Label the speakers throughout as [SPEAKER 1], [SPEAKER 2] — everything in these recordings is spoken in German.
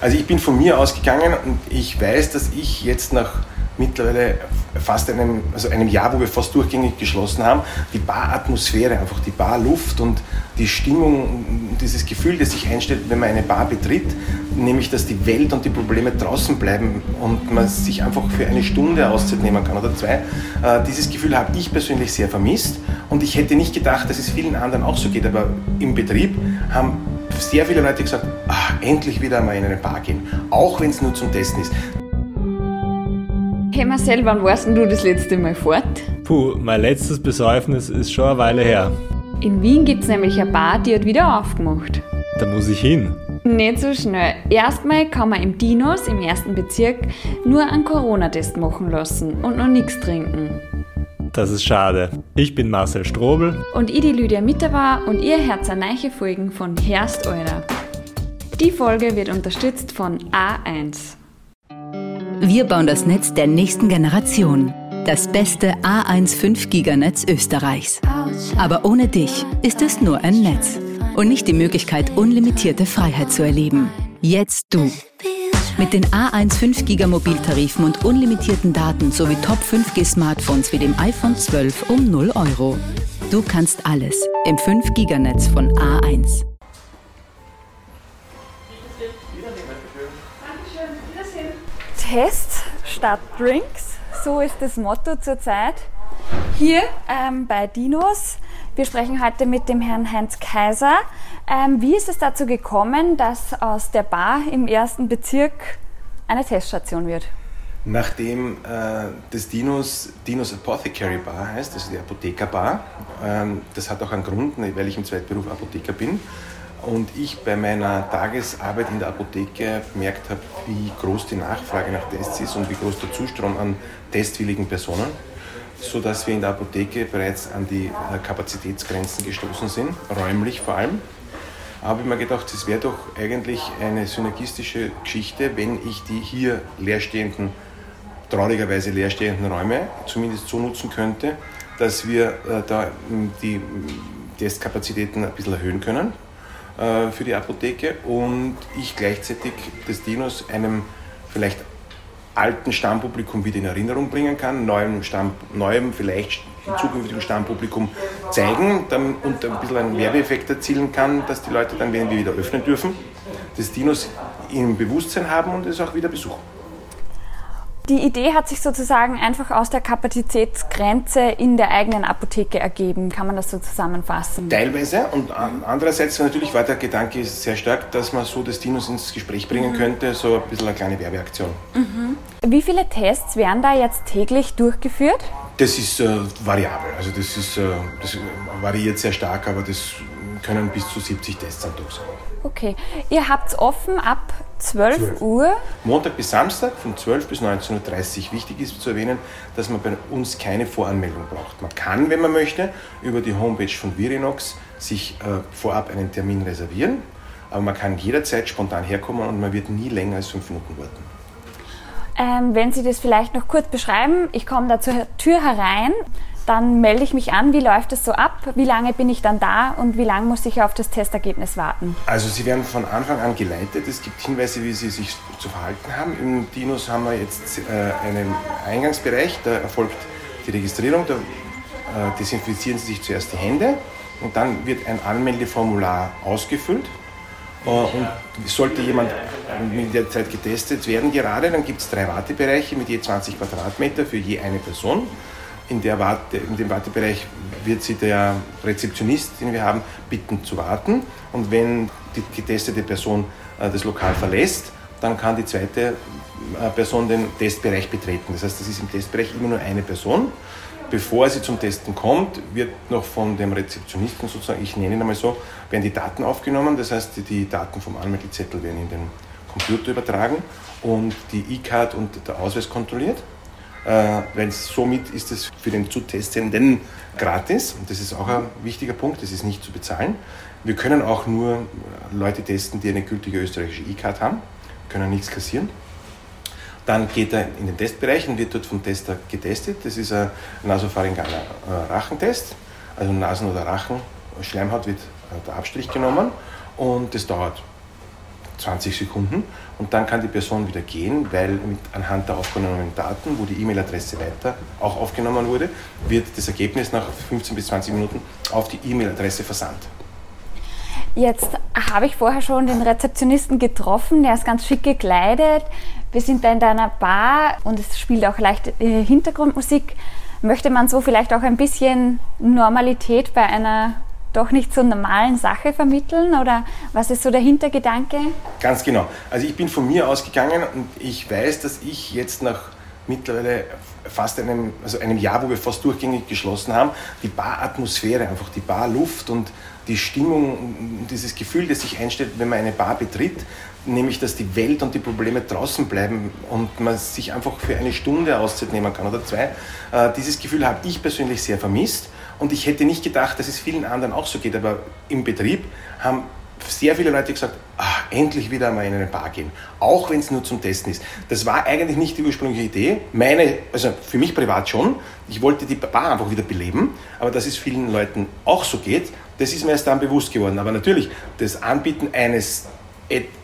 [SPEAKER 1] Also ich bin von mir ausgegangen und ich weiß, dass ich jetzt nach mittlerweile fast einem, also einem Jahr, wo wir fast durchgängig geschlossen haben, die Baratmosphäre, einfach die Barluft und die Stimmung, dieses Gefühl, das sich einstellt, wenn man eine Bar betritt, nämlich dass die Welt und die Probleme draußen bleiben und man sich einfach für eine Stunde Auszeit nehmen kann oder zwei. Äh, dieses Gefühl habe ich persönlich sehr vermisst und ich hätte nicht gedacht, dass es vielen anderen auch so geht, aber im Betrieb haben sehr viele Leute gesagt, ach, endlich wieder einmal in eine Bar gehen, auch wenn es nur zum Testen ist.
[SPEAKER 2] Hey Marcel, wann warst du das letzte Mal fort?
[SPEAKER 3] Puh, mein letztes Besäufnis ist schon eine Weile her.
[SPEAKER 2] In Wien gibt es nämlich eine Bar, die hat wieder aufgemacht.
[SPEAKER 3] Da muss ich hin.
[SPEAKER 2] Nicht so schnell. Erstmal kann man im Dinos im ersten Bezirk nur einen Corona-Test machen lassen und noch nichts trinken.
[SPEAKER 3] Das ist schade. Ich bin Marcel Strobel.
[SPEAKER 2] Und ich die Lydia Mitterwa und ihr hört neue Folgen von Herst Euler. Die Folge wird unterstützt von A1.
[SPEAKER 4] Wir bauen das Netz der nächsten Generation. Das beste A1 5 Giganetz Österreichs. Aber ohne dich ist es nur ein Netz und nicht die Möglichkeit, unlimitierte Freiheit zu erleben. Jetzt du. Mit den A1 5 Giga Mobiltarifen und unlimitierten Daten sowie Top 5G Smartphones wie dem iPhone 12 um 0 Euro. Du kannst alles im 5 Giganetz von A1.
[SPEAKER 2] Test statt Drinks, so ist das Motto zurzeit. Hier ähm, bei Dinos. Wir sprechen heute mit dem Herrn Heinz Kaiser. Ähm, wie ist es dazu gekommen, dass aus der Bar im ersten Bezirk eine Teststation wird?
[SPEAKER 1] Nachdem äh, das Dinos, Dinos Apothecary Bar heißt, also die Apothekerbar, ähm, das hat auch einen Grund, weil ich im Zweitberuf Apotheker bin und ich bei meiner Tagesarbeit in der Apotheke gemerkt habe, wie groß die Nachfrage nach Tests ist und wie groß der Zustrom an testwilligen Personen, sodass wir in der Apotheke bereits an die äh, Kapazitätsgrenzen gestoßen sind, räumlich vor allem habe ich mir gedacht, es wäre doch eigentlich eine synergistische Geschichte, wenn ich die hier leerstehenden, traurigerweise leerstehenden Räume zumindest so nutzen könnte, dass wir äh, da die Testkapazitäten ein bisschen erhöhen können äh, für die Apotheke und ich gleichzeitig des Dinos einem vielleicht alten Stammpublikum wieder in Erinnerung bringen kann, neuem, Stamm, neuem vielleicht zukünftigen Stammpublikum zeigen und ein bisschen einen Werbeeffekt erzielen kann, dass die Leute dann, wenn wir wieder öffnen dürfen, des Dinos im Bewusstsein haben und es auch wieder besuchen.
[SPEAKER 2] Die Idee hat sich sozusagen einfach aus der Kapazitätsgrenze in der eigenen Apotheke ergeben. Kann man das so zusammenfassen?
[SPEAKER 1] Teilweise. Und andererseits natürlich war der Gedanke sehr stark, dass man so das Dinos ins Gespräch bringen mhm. könnte, so ein bisschen eine kleine Werbeaktion.
[SPEAKER 2] Mhm. Wie viele Tests werden da jetzt täglich durchgeführt?
[SPEAKER 1] Das ist äh, variabel. Also das, ist, äh, das variiert sehr stark, aber das können bis zu 70 Tests am Tag sein.
[SPEAKER 2] Okay. Ihr habt offen ab 12, 12, Uhr?
[SPEAKER 1] Montag bis Samstag von 12 bis 19.30 Uhr. Wichtig ist zu erwähnen, dass man bei uns keine Voranmeldung braucht. Man kann, wenn man möchte, über die Homepage von Virinox sich äh, vorab einen Termin reservieren, aber man kann jederzeit spontan herkommen und man wird nie länger als fünf Minuten warten.
[SPEAKER 2] Ähm, wenn Sie das vielleicht noch kurz beschreiben, ich komme da zur Tür herein dann melde ich mich an, wie läuft es so ab, wie lange bin ich dann da und wie lange muss ich auf das Testergebnis warten?
[SPEAKER 1] Also Sie werden von Anfang an geleitet, es gibt Hinweise, wie Sie sich zu verhalten haben. Im Dinos haben wir jetzt äh, einen Eingangsbereich, da erfolgt die Registrierung, da äh, desinfizieren Sie sich zuerst die Hände und dann wird ein Anmeldeformular ausgefüllt. Äh, und sollte jemand in der Zeit getestet werden gerade, dann gibt es drei Wartebereiche mit je 20 Quadratmeter für je eine Person in, der Warte, in dem Wartebereich wird Sie der Rezeptionist, den wir haben, bitten zu warten. Und wenn die getestete Person äh, das Lokal verlässt, dann kann die zweite äh, Person den Testbereich betreten. Das heißt, das ist im Testbereich immer nur eine Person. Bevor sie zum Testen kommt, wird noch von dem Rezeptionisten sozusagen, ich nenne ihn einmal so, werden die Daten aufgenommen. Das heißt, die Daten vom Anmeldezettel werden in den Computer übertragen und die E-Card und der Ausweis kontrolliert weil somit ist es für den Zutestenden gratis und das ist auch ein wichtiger Punkt, das ist nicht zu bezahlen. Wir können auch nur Leute testen, die eine gültige österreichische E-Card haben, können nichts kassieren. Dann geht er in den Testbereich und wird dort vom Tester getestet. Das ist ein nasopharyngaler äh, Rachentest, also Nasen- oder Rachen, Schleimhaut wird äh, der Abstrich genommen und das dauert 20 Sekunden und dann kann die Person wieder gehen, weil mit, anhand der aufgenommenen Daten, wo die E-Mail-Adresse weiter auch aufgenommen wurde, wird das Ergebnis nach 15 bis 20 Minuten auf die E-Mail-Adresse versandt.
[SPEAKER 2] Jetzt habe ich vorher schon den Rezeptionisten getroffen, der ist ganz schick gekleidet. Wir sind da in deiner Bar und es spielt auch leicht äh, Hintergrundmusik. Möchte man so vielleicht auch ein bisschen Normalität bei einer doch nicht so normalen Sache vermitteln oder was ist so der Hintergedanke?
[SPEAKER 1] Ganz genau. Also ich bin von mir ausgegangen und ich weiß, dass ich jetzt nach mittlerweile fast einem, also einem Jahr, wo wir fast durchgängig geschlossen haben, die Baratmosphäre, einfach die Barluft und die Stimmung, dieses Gefühl, das sich einstellt, wenn man eine Bar betritt, nämlich dass die Welt und die Probleme draußen bleiben und man sich einfach für eine Stunde Auszeit nehmen kann oder zwei. Äh, dieses Gefühl habe ich persönlich sehr vermisst und ich hätte nicht gedacht, dass es vielen anderen auch so geht, aber im Betrieb haben sehr viele Leute gesagt, ach, endlich wieder einmal in eine Bar gehen, auch wenn es nur zum Testen ist. Das war eigentlich nicht die ursprüngliche Idee. Meine, also für mich privat schon. Ich wollte die Bar einfach wieder beleben, aber dass es vielen Leuten auch so geht, das ist mir erst dann bewusst geworden. Aber natürlich, das Anbieten eines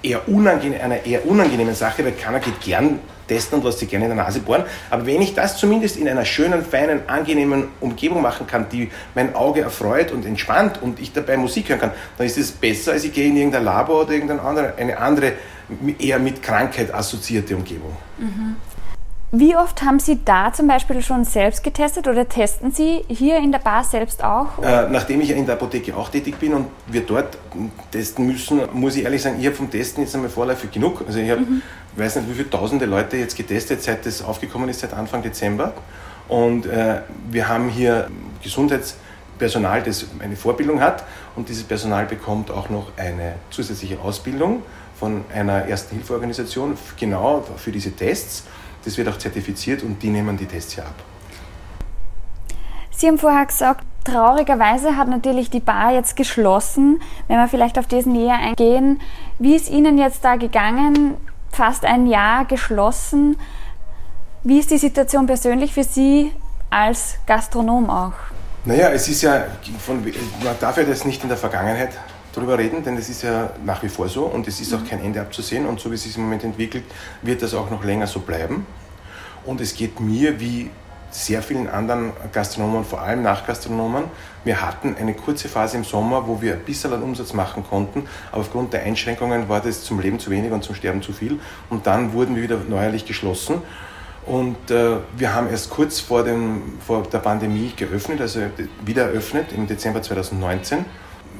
[SPEAKER 1] eher unangenehm, einer eher unangenehmen Sache, weil keiner geht gern testen und lässt sich gerne in der Nase bohren. Aber wenn ich das zumindest in einer schönen, feinen, angenehmen Umgebung machen kann, die mein Auge erfreut und entspannt und ich dabei Musik hören kann, dann ist es besser, als ich gehe in irgendein Labor oder irgendeine andere, eine andere eher mit Krankheit assoziierte Umgebung.
[SPEAKER 2] Mhm. Wie oft haben Sie da zum Beispiel schon selbst getestet oder testen Sie hier in der Bar selbst auch?
[SPEAKER 1] Äh, nachdem ich in der Apotheke auch tätig bin und wir dort testen müssen, muss ich ehrlich sagen, ich habe vom Testen jetzt einmal vorläufig genug. Also ich habe, mhm. Weiß nicht, wie viele tausende Leute jetzt getestet, seit das aufgekommen ist, seit Anfang Dezember. Und äh, wir haben hier Gesundheitspersonal, das eine Vorbildung hat und dieses Personal bekommt auch noch eine zusätzliche Ausbildung von einer Erste-Hilfe-Organisation genau für diese Tests. Das wird auch zertifiziert und die nehmen die Tests hier ab.
[SPEAKER 2] Sie haben vorher gesagt, traurigerweise hat natürlich die Bar jetzt geschlossen. Wenn wir vielleicht auf das näher eingehen, wie ist Ihnen jetzt da gegangen? Fast ein Jahr geschlossen. Wie ist die Situation persönlich für Sie als Gastronom auch?
[SPEAKER 1] Naja, es ist ja, von, man darf ja das nicht in der Vergangenheit darüber reden, denn es ist ja nach wie vor so und es ist auch kein Ende abzusehen und so wie es sich im Moment entwickelt, wird das auch noch länger so bleiben. Und es geht mir wie sehr vielen anderen Gastronomen, vor allem Nachgastronomen. Wir hatten eine kurze Phase im Sommer, wo wir ein bisschen an Umsatz machen konnten, aber aufgrund der Einschränkungen war das zum Leben zu wenig und zum Sterben zu viel. Und dann wurden wir wieder neuerlich geschlossen. Und äh, wir haben erst kurz vor, dem, vor der Pandemie geöffnet, also wieder eröffnet im Dezember 2019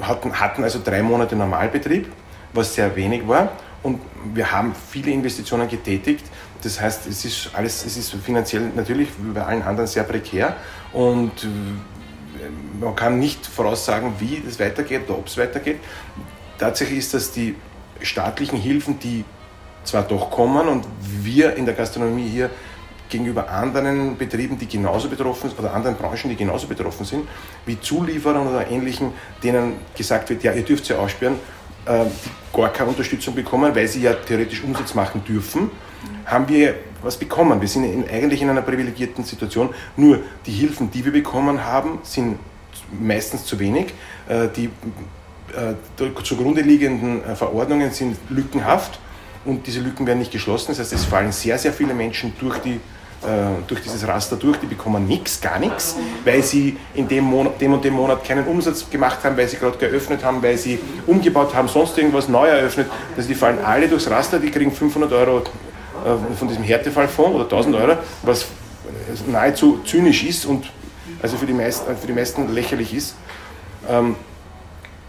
[SPEAKER 1] hatten, hatten also drei Monate Normalbetrieb, was sehr wenig war. Und wir haben viele Investitionen getätigt. Das heißt, es ist alles, es ist finanziell natürlich wie bei allen anderen sehr prekär und äh, man kann nicht voraussagen, wie das weitergeht oder ob es weitergeht. Tatsächlich ist, dass die staatlichen Hilfen, die zwar doch kommen und wir in der Gastronomie hier gegenüber anderen Betrieben, die genauso betroffen sind, oder anderen Branchen, die genauso betroffen sind, wie Zulieferern oder Ähnlichen, denen gesagt wird, ja, ihr dürft sie aussperren, äh, die gar keine Unterstützung bekommen, weil sie ja theoretisch Umsatz machen dürfen, haben wir was bekommen. Wir sind in, eigentlich in einer privilegierten Situation. Nur die Hilfen, die wir bekommen haben, sind meistens zu wenig. Äh, die äh, zugrunde liegenden äh, Verordnungen sind lückenhaft und diese Lücken werden nicht geschlossen. Das heißt, es fallen sehr, sehr viele Menschen durch die durch dieses Raster durch, die bekommen nichts, gar nichts, weil sie in dem, Monat, dem und dem Monat keinen Umsatz gemacht haben, weil sie gerade geöffnet haben, weil sie umgebaut haben, sonst irgendwas neu eröffnet. Also die fallen alle durchs Raster, die kriegen 500 Euro von diesem Härtefallfonds oder 1000 Euro, was nahezu zynisch ist und also für die meisten, für die meisten lächerlich ist. Ähm,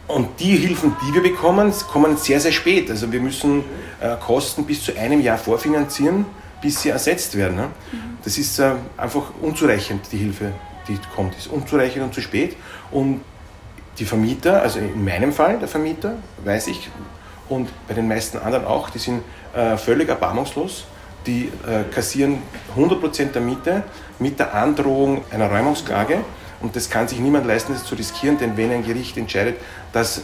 [SPEAKER 1] und die Hilfen, die wir bekommen, kommen sehr, sehr spät. Also wir müssen äh, Kosten bis zu einem Jahr vorfinanzieren bis sie ersetzt werden. Ne? Mhm. Das ist äh, einfach unzureichend, die Hilfe, die kommt, ist unzureichend und zu spät. Und die Vermieter, also in meinem Fall der Vermieter, weiß ich, und bei den meisten anderen auch, die sind äh, völlig erbarmungslos. Die äh, kassieren 100% der Miete mit der Androhung einer Räumungsklage. Und das kann sich niemand leisten, das zu riskieren, denn wenn ein Gericht entscheidet, dass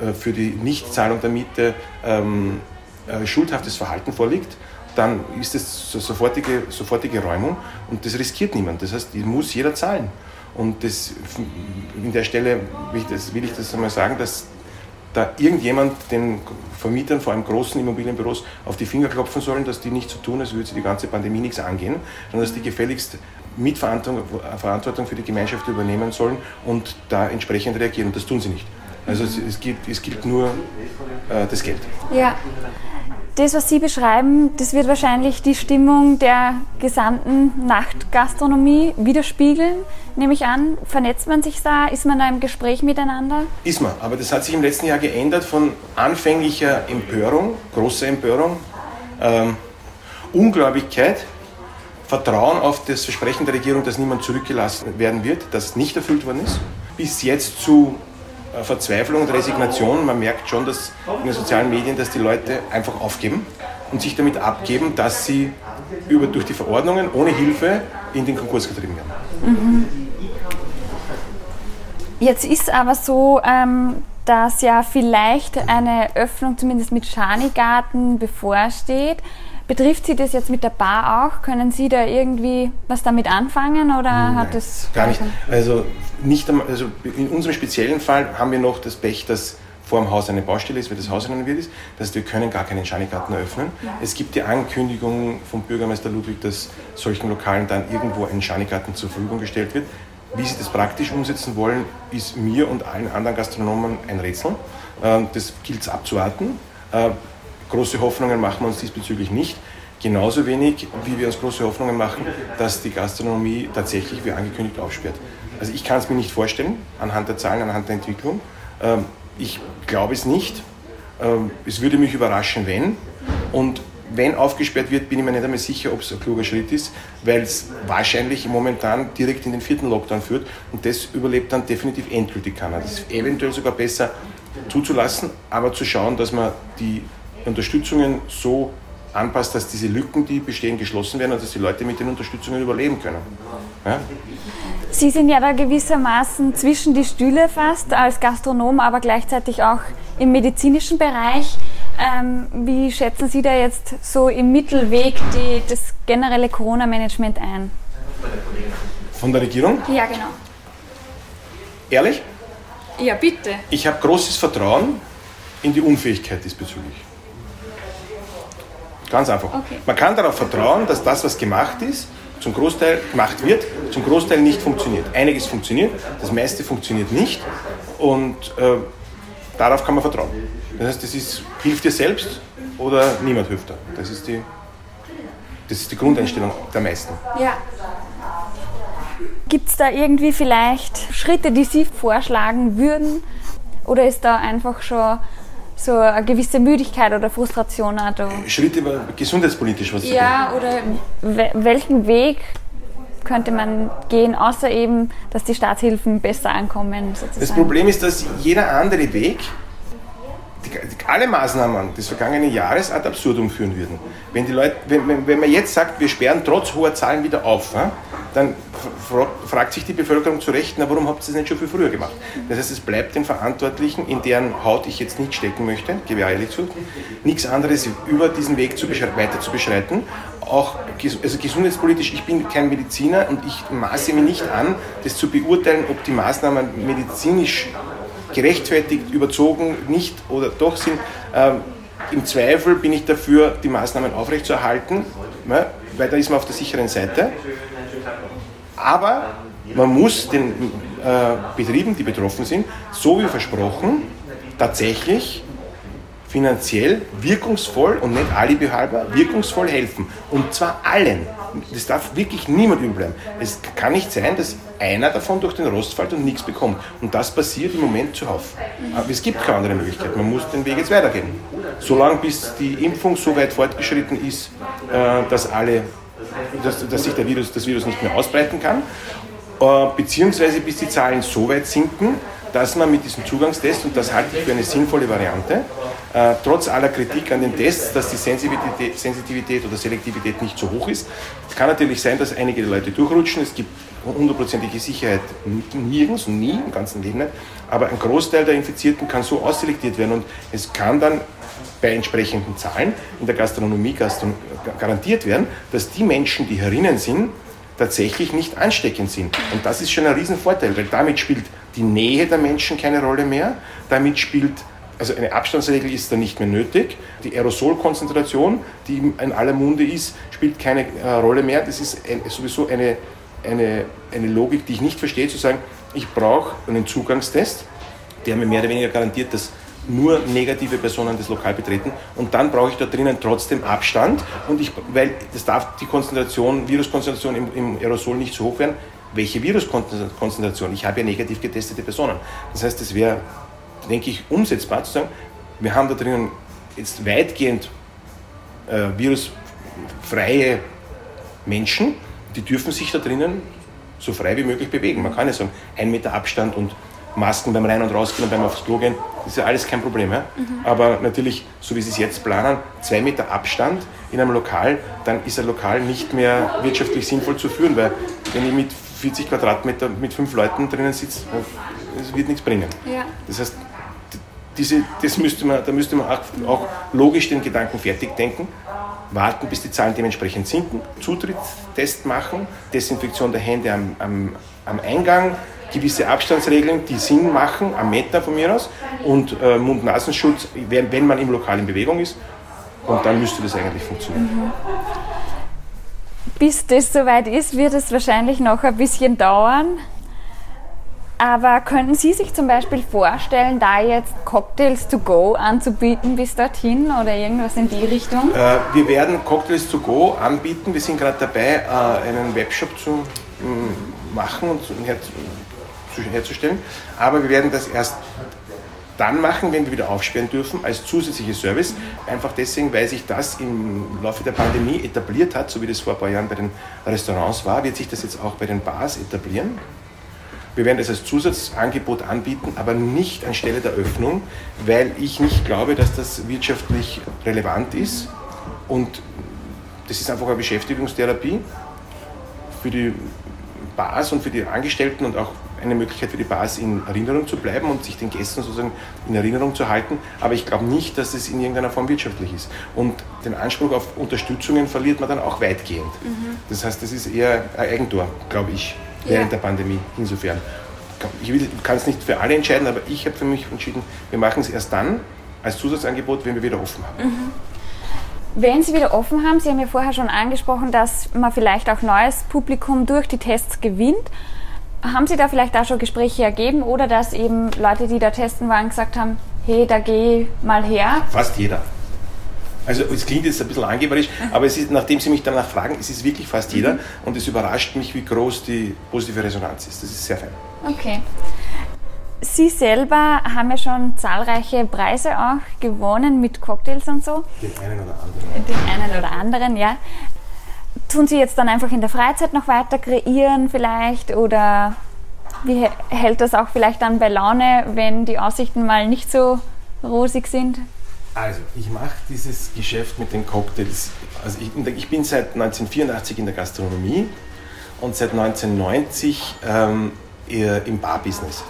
[SPEAKER 1] äh, für die Nichtzahlung der Miete ähm, äh, schuldhaftes Verhalten vorliegt, dann ist es sofortige, sofortige Räumung und das riskiert niemand. Das heißt, die muss jeder zahlen. Und das, in der Stelle will ich das, will ich das einmal sagen, dass da irgendjemand den Vermietern, vor allem großen Immobilienbüros, auf die Finger klopfen sollen, dass die nicht so tun, als würde sie die ganze Pandemie nichts angehen, sondern dass die gefälligst Mitverantwortung für die Gemeinschaft übernehmen sollen und da entsprechend reagieren. Und das tun sie nicht. Also es, es, gibt, es gibt nur äh, das Geld.
[SPEAKER 2] Ja. Das, was Sie beschreiben, das wird wahrscheinlich die Stimmung der gesamten Nachtgastronomie widerspiegeln, nehme ich an. Vernetzt man sich da? Ist man da im Gespräch miteinander?
[SPEAKER 1] Ist man, aber das hat sich im letzten Jahr geändert von anfänglicher Empörung, großer Empörung, ähm, Unglaublichkeit, Vertrauen auf das Versprechen der Regierung, dass niemand zurückgelassen werden wird, das nicht erfüllt worden ist, bis jetzt zu Verzweiflung und Resignation. Man merkt schon, dass in den sozialen Medien, dass die Leute einfach aufgeben und sich damit abgeben, dass sie über, durch die Verordnungen ohne Hilfe in den Konkurs getrieben werden. Mhm.
[SPEAKER 2] Jetzt ist aber so, ähm, dass ja vielleicht eine Öffnung zumindest mit Schanigarten bevorsteht. Betrifft Sie das jetzt mit der Bar auch? Können Sie da irgendwie was damit anfangen oder Nein, hat das
[SPEAKER 1] gar nicht? Also nicht also in unserem speziellen Fall haben wir noch das Pech, dass vor dem Haus eine Baustelle ist, weil das Haus renoviert ist. Das heißt, wir können gar keinen Schanigarten eröffnen. Es gibt die Ankündigung vom Bürgermeister Ludwig, dass solchen Lokalen dann irgendwo ein Schanigarten zur Verfügung gestellt wird. Wie sie das praktisch umsetzen wollen, ist mir und allen anderen Gastronomen ein Rätsel. Ähm, das gilt es abzuwarten. Große Hoffnungen machen wir uns diesbezüglich nicht. Genauso wenig, wie wir uns große Hoffnungen machen, dass die Gastronomie tatsächlich wie angekündigt aufsperrt. Also ich kann es mir nicht vorstellen, anhand der Zahlen, anhand der Entwicklung. Ähm, ich glaube es nicht. Ähm, es würde mich überraschen, wenn. Und wenn aufgesperrt wird, bin ich mir nicht einmal sicher, ob es ein kluger Schritt ist, weil es wahrscheinlich momentan direkt in den vierten Lockdown führt und das überlebt dann definitiv endgültig keiner. Das ist eventuell sogar besser zuzulassen, aber zu schauen, dass man die Unterstützungen so anpasst, dass diese Lücken, die bestehen, geschlossen werden und dass die Leute mit den Unterstützungen überleben können. Ja?
[SPEAKER 2] Sie sind ja da gewissermaßen zwischen die Stühle fast als Gastronom, aber gleichzeitig auch im medizinischen Bereich. Ähm, wie schätzen Sie da jetzt so im Mittelweg die, das generelle Corona-Management ein?
[SPEAKER 1] Von der Regierung?
[SPEAKER 2] Ja, genau.
[SPEAKER 1] Ehrlich?
[SPEAKER 2] Ja, bitte.
[SPEAKER 1] Ich habe großes Vertrauen in die Unfähigkeit diesbezüglich. Ganz einfach. Okay. Man kann darauf vertrauen, dass das, was gemacht ist, zum Großteil gemacht wird, zum Großteil nicht funktioniert. Einiges funktioniert, das meiste funktioniert nicht und äh, darauf kann man vertrauen. Das heißt, das ist, hilft dir selbst oder niemand hilft dir. Das ist die, das ist die Grundeinstellung der meisten.
[SPEAKER 2] Ja. Gibt es da irgendwie vielleicht Schritte, die Sie vorschlagen würden? Oder ist da einfach schon so eine gewisse Müdigkeit oder Frustration da.
[SPEAKER 1] Schritte gesundheitspolitisch, was
[SPEAKER 2] Ja, oder welchen Weg könnte man gehen, außer eben, dass die Staatshilfen besser ankommen?
[SPEAKER 1] Sozusagen. Das Problem ist, dass jeder andere Weg alle Maßnahmen des vergangenen Jahres ad absurdum führen würden. Wenn, die Leute, wenn, wenn man jetzt sagt, wir sperren trotz hoher Zahlen wieder auf, dann fragt sich die Bevölkerung zu Recht, na, warum habt ihr das nicht schon viel früher gemacht? Das heißt, es bleibt den Verantwortlichen, in deren Haut ich jetzt nicht stecken möchte, gebe ich ehrlich zu, nichts anderes über diesen Weg zu weiter zu beschreiten. Auch also gesundheitspolitisch, ich bin kein Mediziner und ich maße mir nicht an, das zu beurteilen, ob die Maßnahmen medizinisch gerechtfertigt, überzogen, nicht oder doch sind. Ähm, Im Zweifel bin ich dafür, die Maßnahmen aufrechtzuerhalten, ne, weil da ist man auf der sicheren Seite. Aber man muss den äh, Betrieben, die betroffen sind, so wie versprochen, tatsächlich finanziell wirkungsvoll und nicht alibihalber wirkungsvoll helfen. Und zwar allen. Das darf wirklich niemand übel Es kann nicht sein, dass einer davon durch den Rost fällt und nichts bekommt. Und das passiert im Moment zuhauf. Aber es gibt keine andere Möglichkeit. Man muss den Weg jetzt weitergehen. Solange bis die Impfung so weit fortgeschritten ist, äh, dass, alle, dass, dass sich der Virus, das Virus nicht mehr ausbreiten kann, äh, beziehungsweise bis die Zahlen so weit sinken, dass man mit diesem Zugangstest, und das halte ich für eine sinnvolle Variante, äh, trotz aller Kritik an den Tests, dass die Sensitivität, Sensitivität oder Selektivität nicht so hoch ist. Es kann natürlich sein, dass einige Leute durchrutschen. Es gibt hundertprozentige Sicherheit nirgends und nie im ganzen Leben nicht. Aber ein Großteil der Infizierten kann so ausselektiert werden und es kann dann bei entsprechenden Zahlen in der Gastronomie garantiert werden, dass die Menschen, die herinnen sind, tatsächlich nicht ansteckend sind. Und das ist schon ein Riesenvorteil, weil damit spielt die Nähe der Menschen keine Rolle mehr, damit spielt also eine Abstandsregel ist da nicht mehr nötig. Die Aerosolkonzentration, die in aller Munde ist, spielt keine äh, Rolle mehr. Das ist ein, sowieso eine, eine, eine Logik, die ich nicht verstehe, zu sagen, ich brauche einen Zugangstest, der mir mehr oder weniger garantiert, dass nur negative Personen das Lokal betreten und dann brauche ich da drinnen trotzdem Abstand und ich, weil das darf die Konzentration, Viruskonzentration im, im Aerosol nicht so hoch werden. Welche Viruskonzentration? Ich habe ja negativ getestete Personen. Das heißt, es wäre, denke ich, umsetzbar zu sagen, wir haben da drinnen jetzt weitgehend äh, virusfreie Menschen, die dürfen sich da drinnen so frei wie möglich bewegen. Man kann ja sagen, ein Meter Abstand und Masken beim Rein- und Rausgehen und beim aufs Klo gehen, das ist ja alles kein Problem. Ja? Mhm. Aber natürlich, so wie Sie es jetzt planen, zwei Meter Abstand in einem Lokal, dann ist ein Lokal nicht mehr wirtschaftlich sinnvoll zu führen, weil wenn ich mit 40 Quadratmeter mit fünf Leuten drinnen sitze, das wird nichts bringen. Ja. Das heißt, diese, das müsste man, da müsste man auch, auch logisch den Gedanken fertig denken warten, bis die Zahlen dementsprechend sinken, Zutrittstest machen, Desinfektion der Hände am, am, am Eingang, gewisse Abstandsregeln, die Sinn machen, am Meter von mir aus, und äh, Mund-Nasenschutz, wenn, wenn man im Lokal in Bewegung ist. Und dann müsste das eigentlich funktionieren. Mhm.
[SPEAKER 2] Bis das soweit ist, wird es wahrscheinlich noch ein bisschen dauern. Aber könnten Sie sich zum Beispiel vorstellen, da jetzt Cocktails to go anzubieten bis dorthin oder irgendwas in die Richtung?
[SPEAKER 1] Äh, wir werden Cocktails to go anbieten. Wir sind gerade dabei, äh, einen Webshop zu äh, machen und herzustellen. Aber wir werden das erst dann machen, wenn wir wieder aufsperren dürfen, als zusätzliches Service. Einfach deswegen, weil sich das im Laufe der Pandemie etabliert hat, so wie das vor ein paar Jahren bei den Restaurants war, wird sich das jetzt auch bei den Bars etablieren. Wir werden das als Zusatzangebot anbieten, aber nicht anstelle der Öffnung, weil ich nicht glaube, dass das wirtschaftlich relevant ist. Und das ist einfach eine Beschäftigungstherapie für die Bars und für die Angestellten und auch eine Möglichkeit für die Bars in Erinnerung zu bleiben und sich den Gästen sozusagen in Erinnerung zu halten. Aber ich glaube nicht, dass es in irgendeiner Form wirtschaftlich ist. Und den Anspruch auf Unterstützungen verliert man dann auch weitgehend. Mhm. Das heißt, das ist eher ein Eigentor, glaube ich, während ja. der Pandemie. Insofern. Ich kann es nicht für alle entscheiden, aber ich habe für mich entschieden, wir machen es erst dann als Zusatzangebot, wenn wir wieder offen haben. Mhm.
[SPEAKER 2] Wenn Sie wieder offen haben, Sie haben ja vorher schon angesprochen, dass man vielleicht auch neues Publikum durch die Tests gewinnt. Haben Sie da vielleicht auch schon Gespräche ergeben oder dass eben Leute, die da testen waren, gesagt haben, hey, da geh mal her?
[SPEAKER 1] Fast jeder. Also es klingt jetzt ein bisschen angeberisch, aber es ist, nachdem Sie mich danach fragen, es ist wirklich fast jeder mhm. und es überrascht mich, wie groß die positive Resonanz ist. Das ist sehr fein.
[SPEAKER 2] Okay. Sie selber haben ja schon zahlreiche Preise auch gewonnen mit Cocktails und so.
[SPEAKER 1] Den einen oder anderen.
[SPEAKER 2] Den einen oder anderen, ja tun Sie jetzt dann einfach in der Freizeit noch weiter kreieren vielleicht oder wie hält das auch vielleicht dann bei Laune, wenn die Aussichten mal nicht so rosig sind?
[SPEAKER 1] Also, ich mache dieses Geschäft mit den Cocktails. Also, ich, ich, bin seit 1984 in der Gastronomie und seit 1990 ähm, im Barbusiness.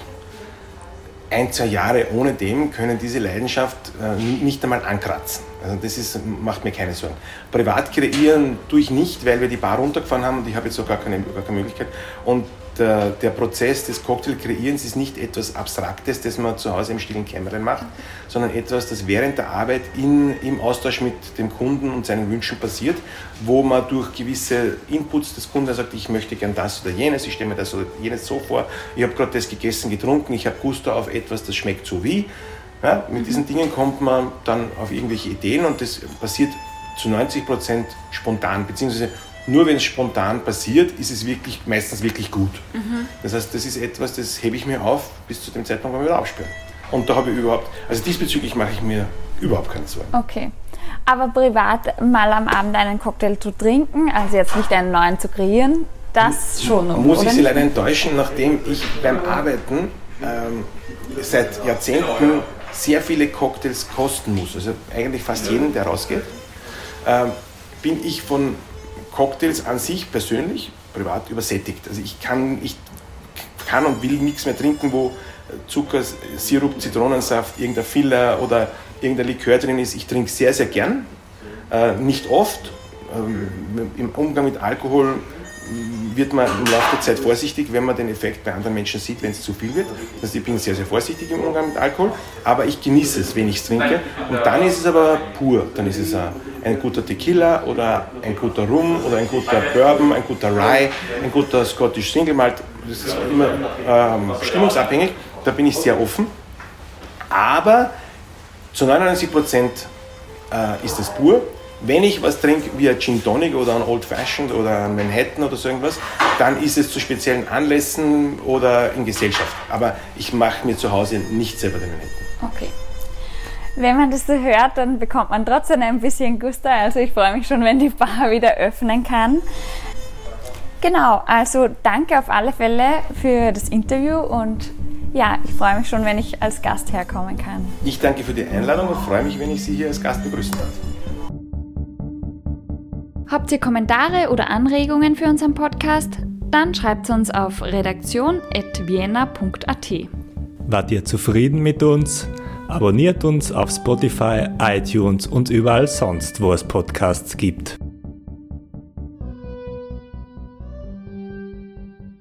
[SPEAKER 1] Ein, zwei Jahre ohne dem können diese Leidenschaft äh, nicht einmal ankratzen. Also das ist, macht mir keine Sorgen. Privat kreieren tue ich nicht, weil wir die Bar runtergefahren haben und ich habe jetzt auch gar keine, gar keine Möglichkeit. Und der, der Prozess des Cocktail-Kreierens ist nicht etwas Abstraktes, das man zu Hause im stillen Kämmerlein macht, sondern etwas, das während der Arbeit in, im Austausch mit dem Kunden und seinen Wünschen passiert, wo man durch gewisse Inputs des Kunden sagt, ich möchte gern das oder jenes, ich stelle mir das oder jenes so vor, ich habe gerade das gegessen, getrunken, ich habe Gusto auf etwas, das schmeckt so wie. Ja, mit diesen Dingen kommt man dann auf irgendwelche Ideen und das passiert zu 90 Prozent spontan, beziehungsweise nur wenn es spontan passiert, ist es wirklich, meistens wirklich gut. Mhm. Das heißt, das ist etwas, das hebe ich mir auf bis zu dem Zeitpunkt, wo wir wieder aufspüren. Und da habe ich überhaupt, also diesbezüglich mache ich mir überhaupt keine Sorgen.
[SPEAKER 2] Okay. Aber privat mal am Abend einen Cocktail zu trinken, also jetzt nicht einen neuen zu kreieren, das schon.
[SPEAKER 1] Muss ich Sie leider enttäuschen, nachdem ich beim Arbeiten ähm, seit Jahrzehnten sehr viele Cocktails kosten muss, also eigentlich fast jeden, der rausgeht, ähm, bin ich von Cocktails an sich persönlich, privat übersättigt. Also ich kann, ich kann und will nichts mehr trinken, wo Zucker, Sirup, Zitronensaft, irgendein Filler oder irgendein Likör drin ist. Ich trinke sehr, sehr gern. Äh, nicht oft. Ähm, Im Umgang mit Alkohol wird man im Laufe der Zeit vorsichtig, wenn man den Effekt bei anderen Menschen sieht, wenn es zu viel wird. Also ich bin sehr, sehr vorsichtig im Umgang mit Alkohol, aber ich genieße es, wenn ich es trinke. Und dann ist es aber pur. Dann ist es ein, ein guter Tequila oder ein guter Rum oder ein guter Bourbon, ein guter Rye, ein guter Scottish Single Malt. Das ist immer ähm, stimmungsabhängig. Da bin ich sehr offen. Aber zu 99 Prozent äh, ist es pur. Wenn ich was trinke wie ein Gin Tonic oder ein Old Fashioned oder ein Manhattan oder so irgendwas, dann ist es zu speziellen Anlässen oder in Gesellschaft. Aber ich mache mir zu Hause nicht selber den Manhattan.
[SPEAKER 2] Okay. Wenn man das so hört, dann bekommt man trotzdem ein bisschen Gusto. Also ich freue mich schon, wenn die Bar wieder öffnen kann. Genau, also danke auf alle Fälle für das Interview und ja, ich freue mich schon, wenn ich als Gast herkommen kann.
[SPEAKER 1] Ich danke für die Einladung und freue mich, wenn ich Sie hier als Gast begrüßen darf.
[SPEAKER 2] Habt ihr Kommentare oder Anregungen für unseren Podcast? Dann schreibt uns auf redaktion.vienna.at.
[SPEAKER 3] Wart ihr zufrieden mit uns? Abonniert uns auf Spotify, iTunes und überall sonst, wo es Podcasts gibt.